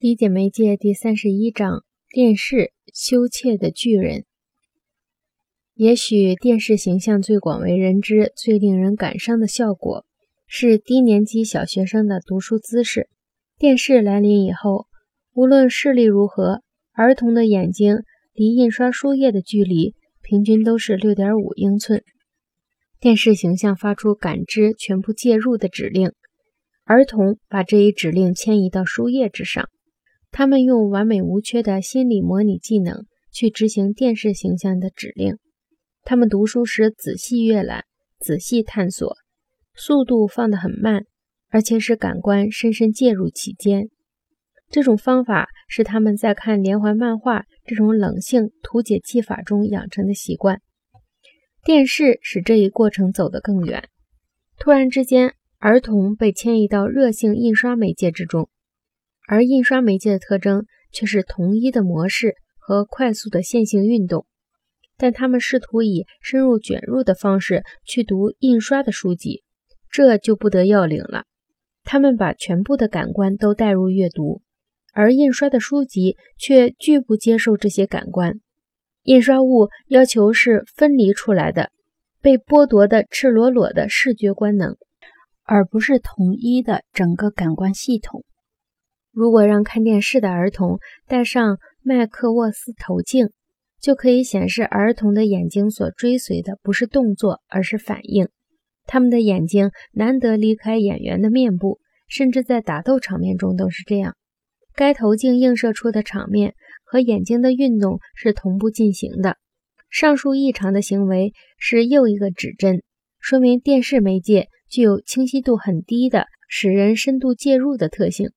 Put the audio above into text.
理解媒介第三十一章：电视羞怯的巨人。也许电视形象最广为人知、最令人感伤的效果，是低年级小学生的读书姿势。电视来临以后，无论视力如何，儿童的眼睛离印刷书页的距离平均都是六点五英寸。电视形象发出感知全部介入的指令，儿童把这一指令迁移到书页之上。他们用完美无缺的心理模拟技能去执行电视形象的指令。他们读书时仔细阅览、仔细探索，速度放得很慢，而且使感官深深介入其间。这种方法是他们在看连环漫画这种冷性图解技法中养成的习惯。电视使这一过程走得更远。突然之间，儿童被迁移到热性印刷媒介之中。而印刷媒介的特征却是统一的模式和快速的线性运动，但他们试图以深入卷入的方式去读印刷的书籍，这就不得要领了。他们把全部的感官都带入阅读，而印刷的书籍却拒不接受这些感官。印刷物要求是分离出来的，被剥夺的赤裸裸的视觉官能，而不是统一的整个感官系统。如果让看电视的儿童戴上麦克沃斯头镜，就可以显示儿童的眼睛所追随的不是动作，而是反应。他们的眼睛难得离开演员的面部，甚至在打斗场面中都是这样。该头镜映射出的场面和眼睛的运动是同步进行的。上述异常的行为是又一个指针，说明电视媒介具有清晰度很低的使人深度介入的特性。